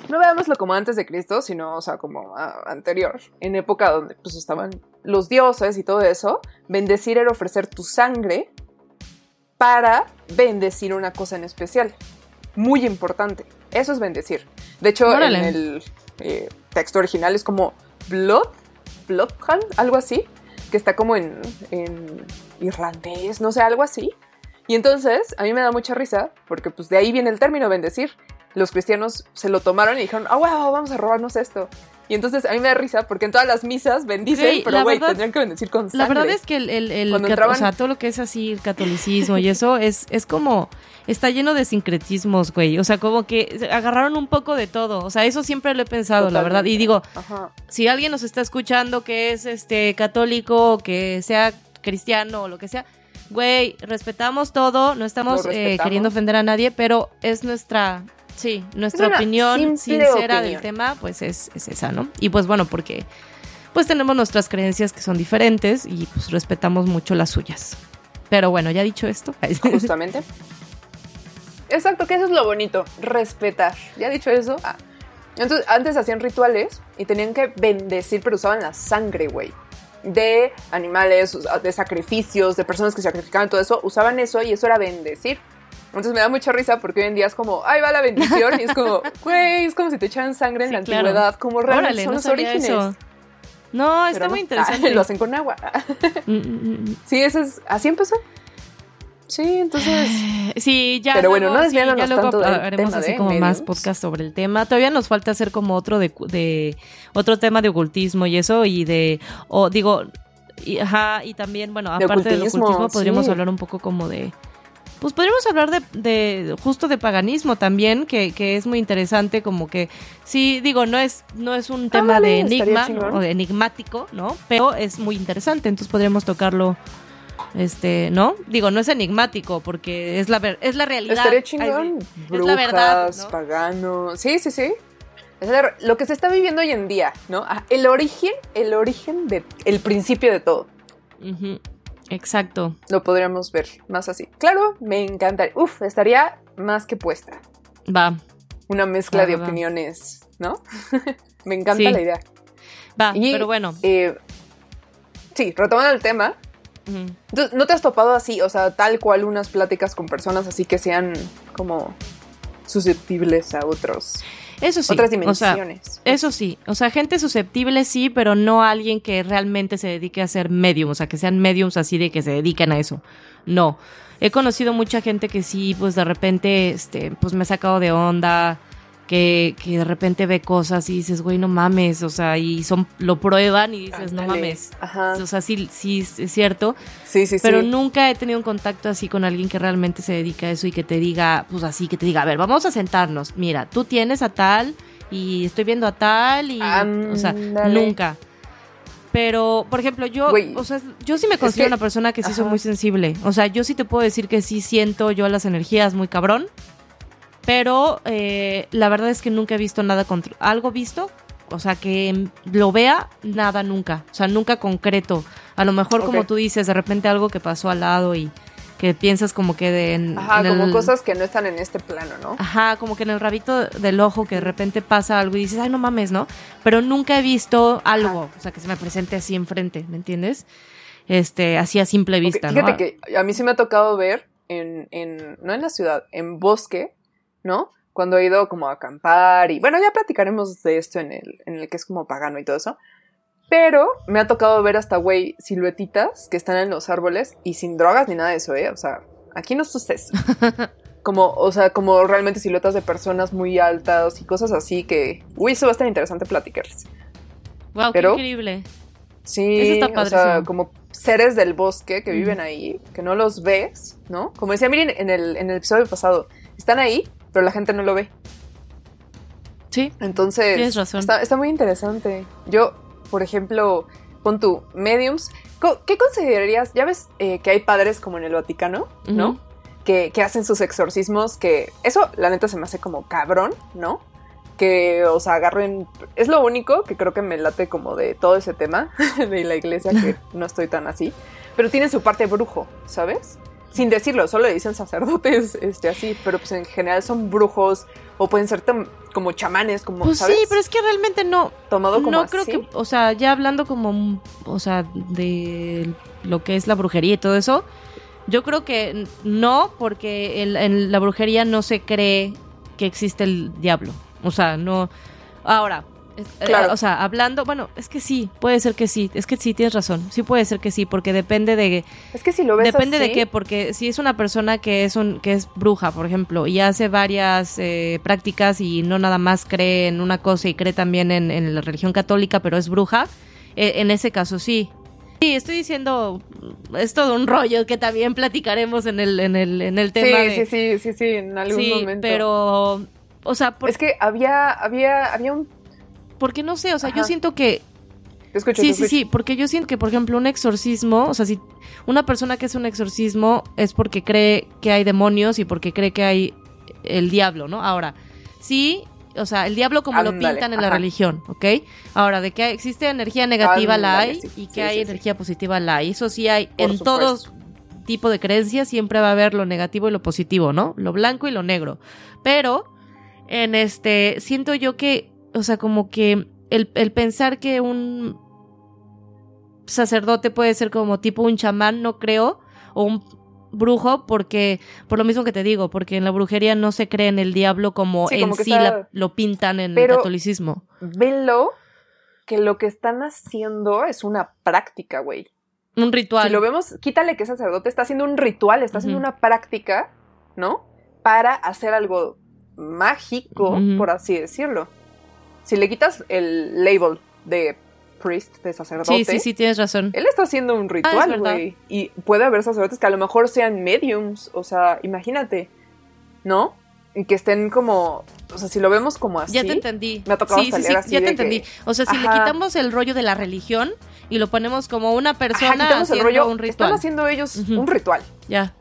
No veámoslo como antes de Cristo, sino, o sea, como anterior, en época donde pues estaban los dioses y todo eso. Bendecir era ofrecer tu sangre para bendecir una cosa en especial. Muy importante. Eso es bendecir. De hecho, Órale. en el eh, texto original es como blood, bloodhand, algo así, que está como en, en irlandés, no sé, algo así. Y entonces, a mí me da mucha risa, porque pues de ahí viene el término bendecir. Los cristianos se lo tomaron y dijeron, ah, wow, vamos a robarnos esto. Y entonces a mí me da risa, porque en todas las misas bendicen, pero güey, tendrían que bendecir con sangre. La verdad es que el, el, el entraban- o sea, todo lo que es así, el catolicismo y eso, es, es como, está lleno de sincretismos, güey. O sea, como que agarraron un poco de todo. O sea, eso siempre lo he pensado, la verdad. Y digo, Ajá. si alguien nos está escuchando que es este católico, que sea cristiano o lo que sea, güey, respetamos todo, no estamos eh, queriendo ofender a nadie, pero es nuestra, sí, nuestra opinión sincera del tema, pues es, es esa, ¿no? Y pues bueno, porque pues tenemos nuestras creencias que son diferentes y pues respetamos mucho las suyas. Pero bueno, ya dicho esto, Justamente. Exacto, que eso es lo bonito, respetar. Ya dicho eso, ah. entonces antes hacían rituales y tenían que bendecir, pero usaban la sangre, güey. De animales, de sacrificios, de personas que sacrificaban todo eso, usaban eso y eso era bendecir. Entonces me da mucha risa porque hoy en día es como, ahí va la bendición, y es como, güey, es como si te echaran sangre en Sí, la claro. antigüedad, como realmente órale, son no los orígenes. eso. No, está muy no. interesante. Ah, lo hacen con agua. Mm, mm, mm. Sí, eso es, así empezó. Sí, entonces... Sí, ya. Pero bueno, no sí, ya desviándonos luego tanto haremos tema así de como más podcast sobre el tema. Todavía nos falta hacer como otro de, otro tema de ocultismo y eso y de o digo y, ajá, y también bueno, De aparte del ocultismo, ocultismo podríamos sí. hablar un poco como de pues podríamos hablar de, de justo de paganismo también, que, que es muy interesante, como que sí, digo, no es, no es un tema Ándale, de enigma o de enigmático, ¿no? Pero es muy interesante, entonces podríamos tocarlo, este, ¿no? Digo, no es enigmático, porque es la ver, es la realidad. Estaría Ay, chingón. sí. Brujas, Es la verdad, ¿no? paganos. Sí, sí, sí. Es lo que se está viviendo hoy en día, ¿no? Ah, el origen, el origen de el principio de todo. Exacto. Lo podríamos ver más así. Claro, me encantaría. Uf, estaría más que puesta. Va. Una mezcla de opiniones, ¿no? me encanta la idea. Va, pero bueno. Eh, sí, retomando el tema. ¿No te has topado así, o sea, tal cual unas pláticas con personas así que sean como susceptibles a otros eso sí. Otras dimensiones. eso sí. O sea, gente susceptible sí, pero no alguien que realmente se dedique a ser medium. O sea, que sean mediums así de que se dediquen a eso. No. He conocido mucha gente que sí, pues de repente, este, pues me ha sacado de onda que, que, de repente ve cosas y dices, güey, no mames, o sea, y son, lo prueban y dices, no mames. O sea, sí, sí, es cierto. Sí, sí, Pero nunca he tenido un contacto así con alguien que realmente se dedica a eso y que te diga, pues así, que te diga, a ver, vamos a sentarnos, mira, tú tienes a tal y estoy viendo a tal y, o sea, nunca. Pero, por ejemplo, yo, o sea, yo sí me considero una persona que sí soy muy sensible. O sea, yo sí te puedo decir que sí siento yo las energías muy cabrón. Pero eh, la verdad es que nunca he visto nada contra... Algo visto, o sea, que lo vea, nada nunca. O sea, nunca concreto. A lo mejor, como tú dices, de repente algo que pasó al lado y que piensas como que de... Ajá, como cosas que no están en este plano, ¿no? Ajá, como que en el rabito del ojo que de repente pasa algo y dices, ay, no mames, ¿no? Pero nunca he visto algo, o sea, que se me presente así enfrente, ¿me entiendes? Este, así a simple vista, Fíjate que a mí sí me ha tocado ver en, en, no en la ciudad, en bosque, ¿no? Cuando he ido como a acampar y bueno, ya platicaremos de esto en el, en el que es como pagano y todo eso. Pero me ha tocado ver hasta, güey, siluetitas que están en los árboles y sin drogas ni nada de eso, ¿eh? O sea, aquí no sucede eso. Como, o sea, como realmente siluetas de personas muy altas y cosas así que, uy, eso va a estar interesante platicarles. Wow, qué increíble. Sí, o sea, como seres del bosque que viven ahí, que no los ves, ¿no? Como decía, miren, en el, en el episodio pasado, están ahí, pero la gente no lo ve. Sí. Entonces, tienes razón. Está, muy interesante. Yo, por ejemplo, pon tu mediums. ¿Qué considerarías? Ya ves eh, que hay padres como en el Vaticano, ¿no? que, que, hacen sus exorcismos, que eso la neta se me hace como cabrón, ¿no? Que os agarren. Es lo único que creo que me late como de todo ese tema de la iglesia, que no estoy tan así. Pero tiene su parte brujo, ¿sabes? Sin decirlo, solo le dicen sacerdotes este, así, pero pues en general son brujos o pueden ser como chamanes, como, pues Sí, pero es que realmente no. Tomado como No creo que, o sea, ya hablando como, o sea, de lo que es la brujería y todo eso, yo creo que no, porque en la brujería no se cree que existe el diablo. O sea, no. Ahora, claro. o sea, hablando, bueno, es que sí, puede ser que sí, es que sí, tienes razón, sí puede ser que sí, porque depende de... Es que si lo ves Depende de qué, porque si es una persona que es, un, que es bruja, por ejemplo, y hace varias eh, prácticas y no nada más cree en una cosa y cree también en, la religión católica, pero es bruja, eh, en ese caso sí. Sí, estoy diciendo, es todo un rollo que también platicaremos en el, en el, en el tema. Sí, sí, sí, sí, sí, en algún sí, momento. pero... O sea, es que había, había, había un porque no sé, o sea, yo siento que... sí, sí, sí, porque yo siento que, por ejemplo, un exorcismo, o sea, si una persona que hace un exorcismo es porque cree que hay demonios y porque cree que hay el diablo, ¿no? Ahora, sí, o sea, el diablo como lo pintan en la religión, ¿ok? Ahora, de que existe energía negativa la hay y que hay energía positiva la hay. Eso sí hay en todos tipo de creencias, siempre va a haber lo negativo y lo positivo, ¿no? Lo blanco y lo negro. Pero, en este, siento yo que o sea, como que el, pensar que un sacerdote puede ser como tipo un chamán, no creo, o un brujo, porque, por lo mismo que te digo, porque en la brujería no se cree en el diablo como en sí lo pintan en el catolicismo. Venlo, que lo que están haciendo es una práctica, güey. Un ritual. Si lo vemos, quítale que sacerdote está haciendo un ritual, está haciendo una práctica, ¿no? Para hacer algo mágico, por así decirlo si le quitas el label de priest, de sacerdote. Sí, sí, sí, tienes razón. Él está haciendo un ah, ritual, güey. y puede haber sacerdotes que a lo mejor sean mediums, o sea, imagínate, ¿no? Y que estén como, o sea, si lo vemos como así. Ya te entendí. Me ha tocado sí, sí, sí, Ya te entendí. O sea, si le quitamos el rollo de la religión y lo ponemos como una persona haciendo el rollo, un ritual. Están haciendo ellos un ritual. Ya.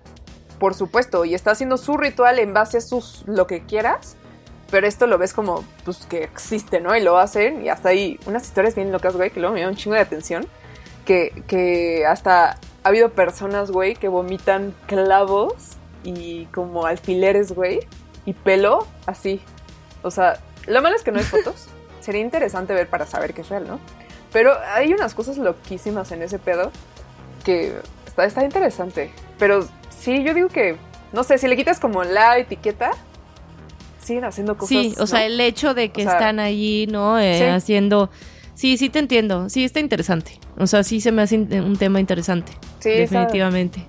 Por supuesto, y está haciendo su ritual en base a sus lo que quieras Pero esto lo ves como, pues, que existe, ¿no? Y lo hacen y hasta hay unas historias bien locas, güey, que luego me llaman un chingo de atención. Que, que hasta ha habido personas, güey, que vomitan clavos y como alfileres, güey, y pelo así. O sea, lo malo es que no hay fotos. Sería interesante ver para saber qué es real, ¿no? Pero hay unas cosas loquísimas en ese pedo que está, está interesante. Pero sí, yo digo que, no sé, si le quitas como la etiqueta, siguen haciendo cosas. Sí, o sea, el hecho de que están allí, ¿no? Eh, haciendo... Sí, sí te entiendo. Sí, está interesante. O sea, sí se me hace un tema interesante. Sí, definitivamente.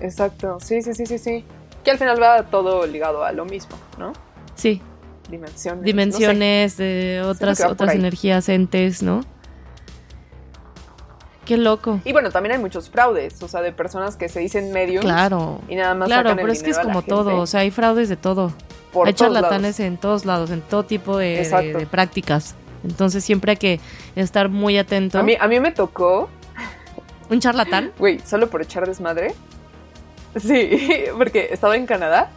Exacto. Sí, sí, sí, sí, sí. Que al final va todo ligado a lo mismo, ¿no? Sí. Dimensiones. Dimensiones de otras, otras energías, entes, ¿no? Qué loco. Y bueno, también hay muchos fraudes, o sea, de personas que se dicen medios. Claro. Y nada más. Claro, pero es que es como todo, o sea, hay fraudes de todo. Hay charlatanes en todos lados, en todo tipo de, prácticas. Entonces siempre hay que estar muy atento. A mí, a mí me tocó. ¿Un charlatán? Güey, solo por echar desmadre. Sí, porque estaba en Canadá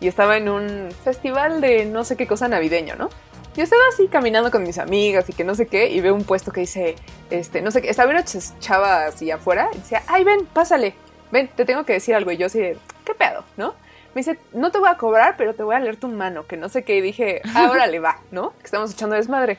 y estaba en un festival de no sé qué cosa navideño, ¿no? Yo estaba así caminando con mis amigas y que no sé qué, y veo un puesto que dice, este, no sé qué, estaba una chava así afuera y decía, ay, ven, pásale, ven, te tengo que decir algo. Y yo así de, ¿qué pedo, no? Me dice, no te voy a cobrar, pero te voy a leer tu mano, que no sé qué. Y dije, ah, órale, va, ¿no? Que estamos echando desmadre.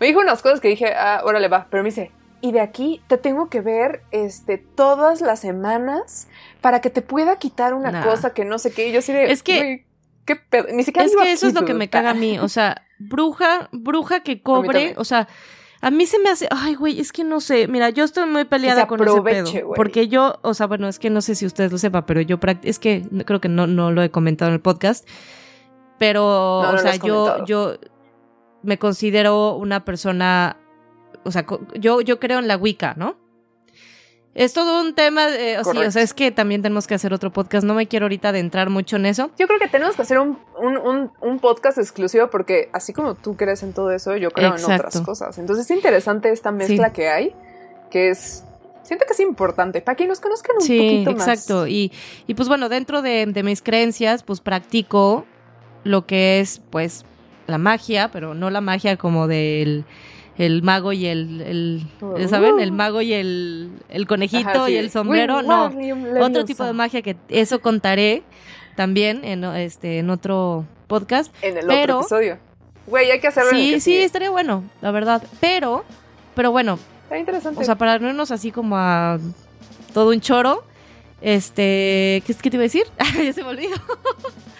Me dijo unas cosas que dije, ah, órale, va, pero me dice, y de aquí te tengo que ver este, todas las semanas para que te pueda quitar una cosa que no sé qué. Y yo así de, es que... ¿Qué pedo? Ni siquiera es que eso es lo que me caga a mí. O sea, bruja, bruja que cobre, o sea, a mí se me hace, ay, güey, es que no sé, mira, yo estoy muy peleada con ese pedo, porque yo, o sea, bueno, es que no sé si ustedes lo sepan, pero yo es que creo que no, no lo he comentado en el podcast, pero, o sea, yo, yo me considero una persona, o sea, yo, yo creo en la Wicca, ¿no? Es todo un tema, o, sea, es que también tenemos que hacer otro podcast. No me quiero ahorita adentrar mucho en eso. Yo creo que tenemos que hacer un, podcast exclusivo porque así como tú crees en todo eso, yo creo en otras cosas. Entonces es interesante esta mezcla que hay, que es siento que es importante para que nos conozcan un poquito más. Exacto. Y, y pues bueno, dentro de, de, mis creencias, pues practico lo que es, pues, la magia, pero no la magia como del el mago y el, el ¿saben? El uh. mago y el, el conejito y el sombrero, no, otro tipo de magia que eso contaré también en, este, en otro podcast. En el otro episodio. Güey, hay que hacerlo. Sí, sí, estaría bueno, la verdad. Pero, pero bueno. Está interesante. O sea, para no irnos así como a todo un choro, este, ¿qué, qué te iba a decir? ya se me olvidó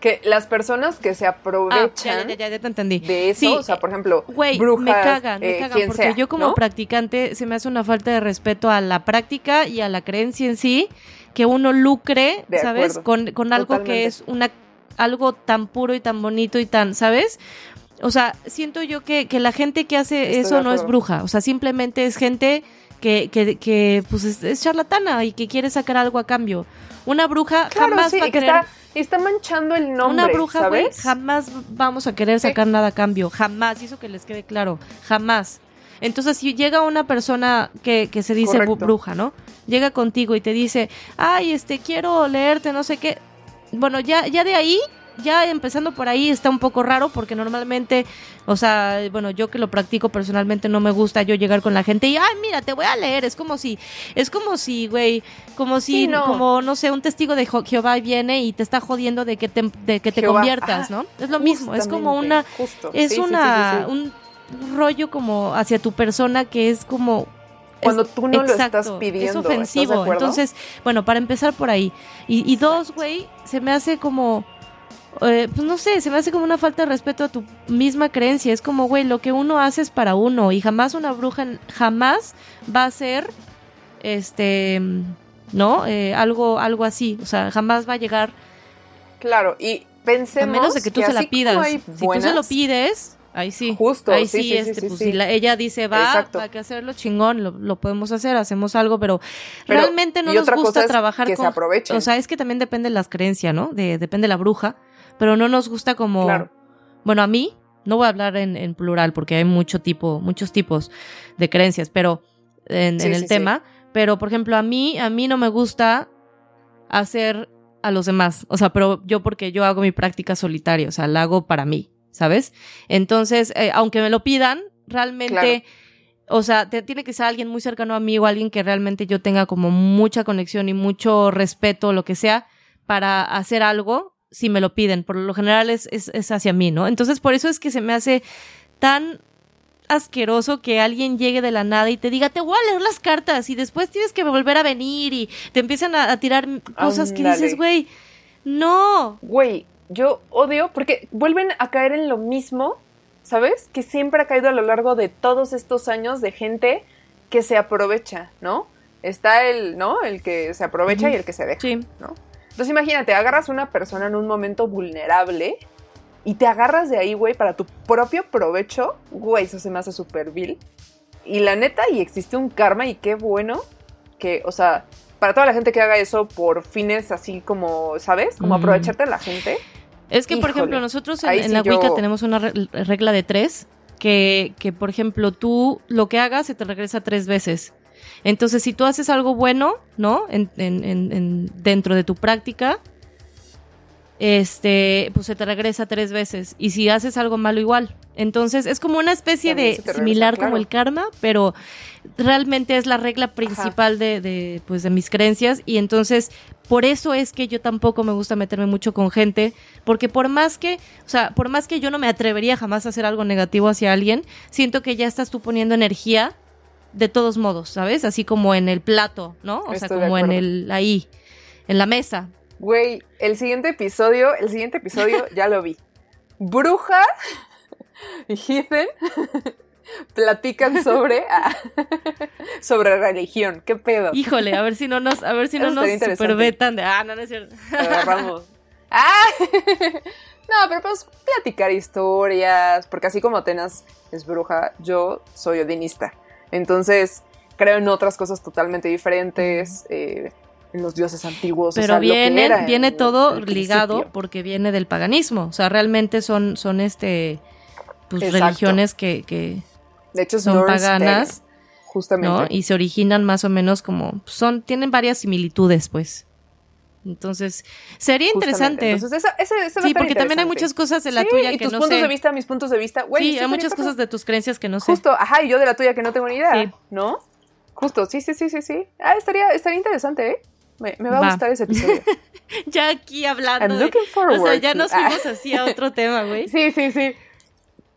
que las personas que se aprovechan ah, ya, ya, te entendí. de eso, o sea, por ejemplo, güey, me cagan, me eh, cagan, porque yo como practicante se me hace una falta de respeto a la práctica y a la creencia en sí, que uno lucre, ¿sabes? Con, con algo que es una algo tan puro y tan bonito y tan, ¿sabes? O sea, siento yo que, que la gente que hace eso no es bruja, o sea, simplemente es gente que, que, que pues es, charlatana y que quiere sacar algo a cambio. Una bruja jamás va a querer está manchando el nombre. Una bruja, güey, jamás vamos a querer sacar nada a cambio. Jamás. Y eso que les quede claro. Jamás. Entonces, si llega una persona que, que se dice bruja, ¿no? Llega contigo y te dice, ay, este, quiero leerte, no sé qué. Bueno, ya, ya de ahí ya empezando por ahí está un poco raro porque normalmente, o sea, bueno, yo que lo practico personalmente no me gusta yo llegar con la gente y, ay, mira, te voy a leer. Es como si, es como si, güey, como si, no. como, no sé, un testigo de Jehová viene y te está jodiendo de que te, de que te conviertas, ¿no? Es lo mismo, es como una, es una, un rollo como hacia tu persona que es como cuando tú no lo estás pidiendo. Es ofensivo. Entonces, bueno, para empezar por ahí. Y, y dos, güey, se me hace como eh, pues no sé, se me hace como una falta de respeto a tu misma creencia. Es como, güey, lo que uno hace es para uno y jamás una bruja jamás va a ser, este, ¿no? Eh, algo, algo así. O sea, jamás va a llegar. Claro, y pensemos. A menos de que tú se la pidas. Si tú se lo pides, ahí sí. Justo, ahí sí, este, pues, si ella dice va, hay que hacerlo chingón, lo, podemos hacer, hacemos algo, pero, realmente no nos gusta trabajar que con. Se o sea, es que también depende de las creencias, ¿no? De, depende de la bruja pero no nos gusta como... Bueno, a mí, no voy a hablar en, plural porque hay mucho tipo, muchos tipos de creencias, pero en, el tema, pero por ejemplo, a mí, a mí no me gusta hacer a los demás. O sea, pero yo porque yo hago mi práctica solitaria, o sea, la hago para mí, ¿sabes? Entonces, eh, aunque me lo pidan, realmente, o sea, tiene que ser alguien muy cercano a mí o alguien que realmente yo tenga como mucha conexión y mucho respeto, lo que sea, para hacer algo si me lo piden. Por lo general es, es, es hacia mí, ¿no? Entonces, por eso es que se me hace tan asqueroso que alguien llegue de la nada y te diga, te voy a leer las cartas y después tienes que volver a venir y te empiezan a, tirar cosas que dices, güey, no. Güey, yo odio porque vuelven a caer en lo mismo, ¿sabes? Que siempre ha caído a lo largo de todos estos años de gente que se aprovecha, ¿no? Está el, ¿no? El que se aprovecha y el que se deja, ¿no? Entonces imagínate, agarras a una persona en un momento vulnerable y te agarras de ahí, güey, para tu propio provecho, güey, eso se me hace súper vil. Y la neta, y existe un karma, y qué bueno que, o sea, para toda la gente que haga eso por fines así como, ¿sabes? Como aprovecharte de la gente. Es que, por ejemplo, nosotros en, la Wicca tenemos una regla de tres, que, que, por ejemplo, tú lo que hagas se te regresa tres veces. Entonces, si tú haces algo bueno, ¿no? En, en, en, dentro de tu práctica, este, pues se te regresa tres veces. Y si haces algo malo, igual. Entonces es como una especie de similar como el karma, pero realmente es la regla principal de, de, pues, de mis creencias. Y entonces, por eso es que yo tampoco me gusta meterme mucho con gente, porque por más que, o sea, por más que yo no me atrevería jamás a hacer algo negativo hacia alguien, siento que ya estás tú poniendo energía de todos modos, ¿sabes? Así como en el plato, ¿no? O sea, como en el ahí, en la mesa. Güey, el siguiente episodio, el siguiente episodio ya lo vi. Bruja y Ethan platican sobre ah, sobre religión. ¿Qué pedo? Híjole, a ver si no nos, a ver si no nos supervetan de ah, no, no es cierto. Agarramos. ah, no, pero pues platicar historias, porque así como Atenas es bruja, yo soy odinista. Entonces, creo en otras cosas totalmente diferentes. Eh, en los dioses antiguos. Pero viene, viene todo ligado porque viene del paganismo. O sea, realmente son, son este pues religiones que, que de hecho, son paganas. justamente. Y se originan más o menos como. son, tienen varias similitudes, pues. Entonces, sería interesante. Entonces, esa, sí, porque también hay muchas cosas de la tuya que tus puntos de vista, mis puntos de vista. sí, hay muchas cosas de tus creencias que no sé. Justo, ajá, y yo de la tuya que no tengo ni idea, ¿no? Justo, sí, sí, sí, sí, sí. Ah, estaría, estaría interesante, ¿eh? Me, va, a gustar ese episodio. ya aquí hablando. de, o sea, ya nos fuimos así a otro tema, güey. Sí, sí, sí.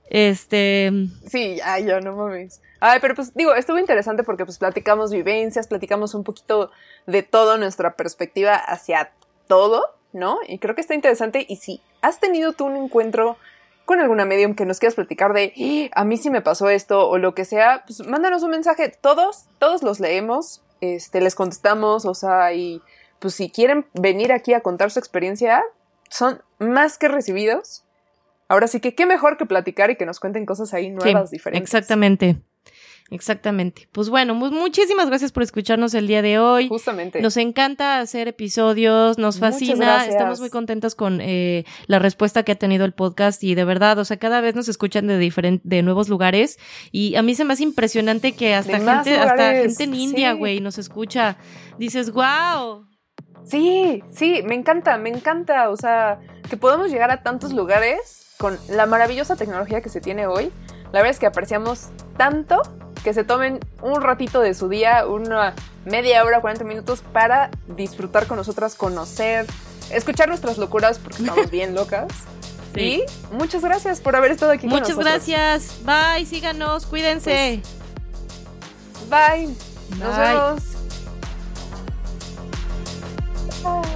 Este. Sí, ay, yo no mames. Ay, pero pues digo, estuvo interesante porque pues platicamos vivencias, platicamos un poquito de todo nuestra perspectiva hacia todo, ¿no? Y creo que está interesante. Y si has tenido tú un encuentro con alguna medium que nos quieras platicar de a mí sí me pasó esto o lo que sea, pues mándanos un mensaje. Todos, todos los leemos este, les contestamos, o sea, y pues si quieren venir aquí a contar su experiencia, son más que recibidos. Ahora sí que qué mejor que platicar y que nos cuenten cosas ahí nuevas, diferentes. Exactamente. Exactamente. Pues bueno, muchísimas gracias por escucharnos el día de hoy. Justamente. Nos encanta hacer episodios, nos fascina, estamos muy contentos con eh, la respuesta que ha tenido el podcast y de verdad, o sea, cada vez nos escuchan de diferentes, de nuevos lugares y a mí se me hace impresionante que hasta gente, hasta gente en India, güey, nos escucha. Dices, wow. Sí, sí, me encanta, me encanta, o sea, que podamos llegar a tantos lugares con la maravillosa tecnología que se tiene hoy. La verdad es que apreciamos tanto que se tomen un ratito de su día, una media hora, 40 minutos para disfrutar con nosotras, conocer, escuchar nuestras locuras porque estamos bien locas. Sí. Y muchas gracias por haber estado aquí. Muchas con nosotros. gracias. Bye, síganos, cuídense. Bye. bye. Nos vemos. Bye.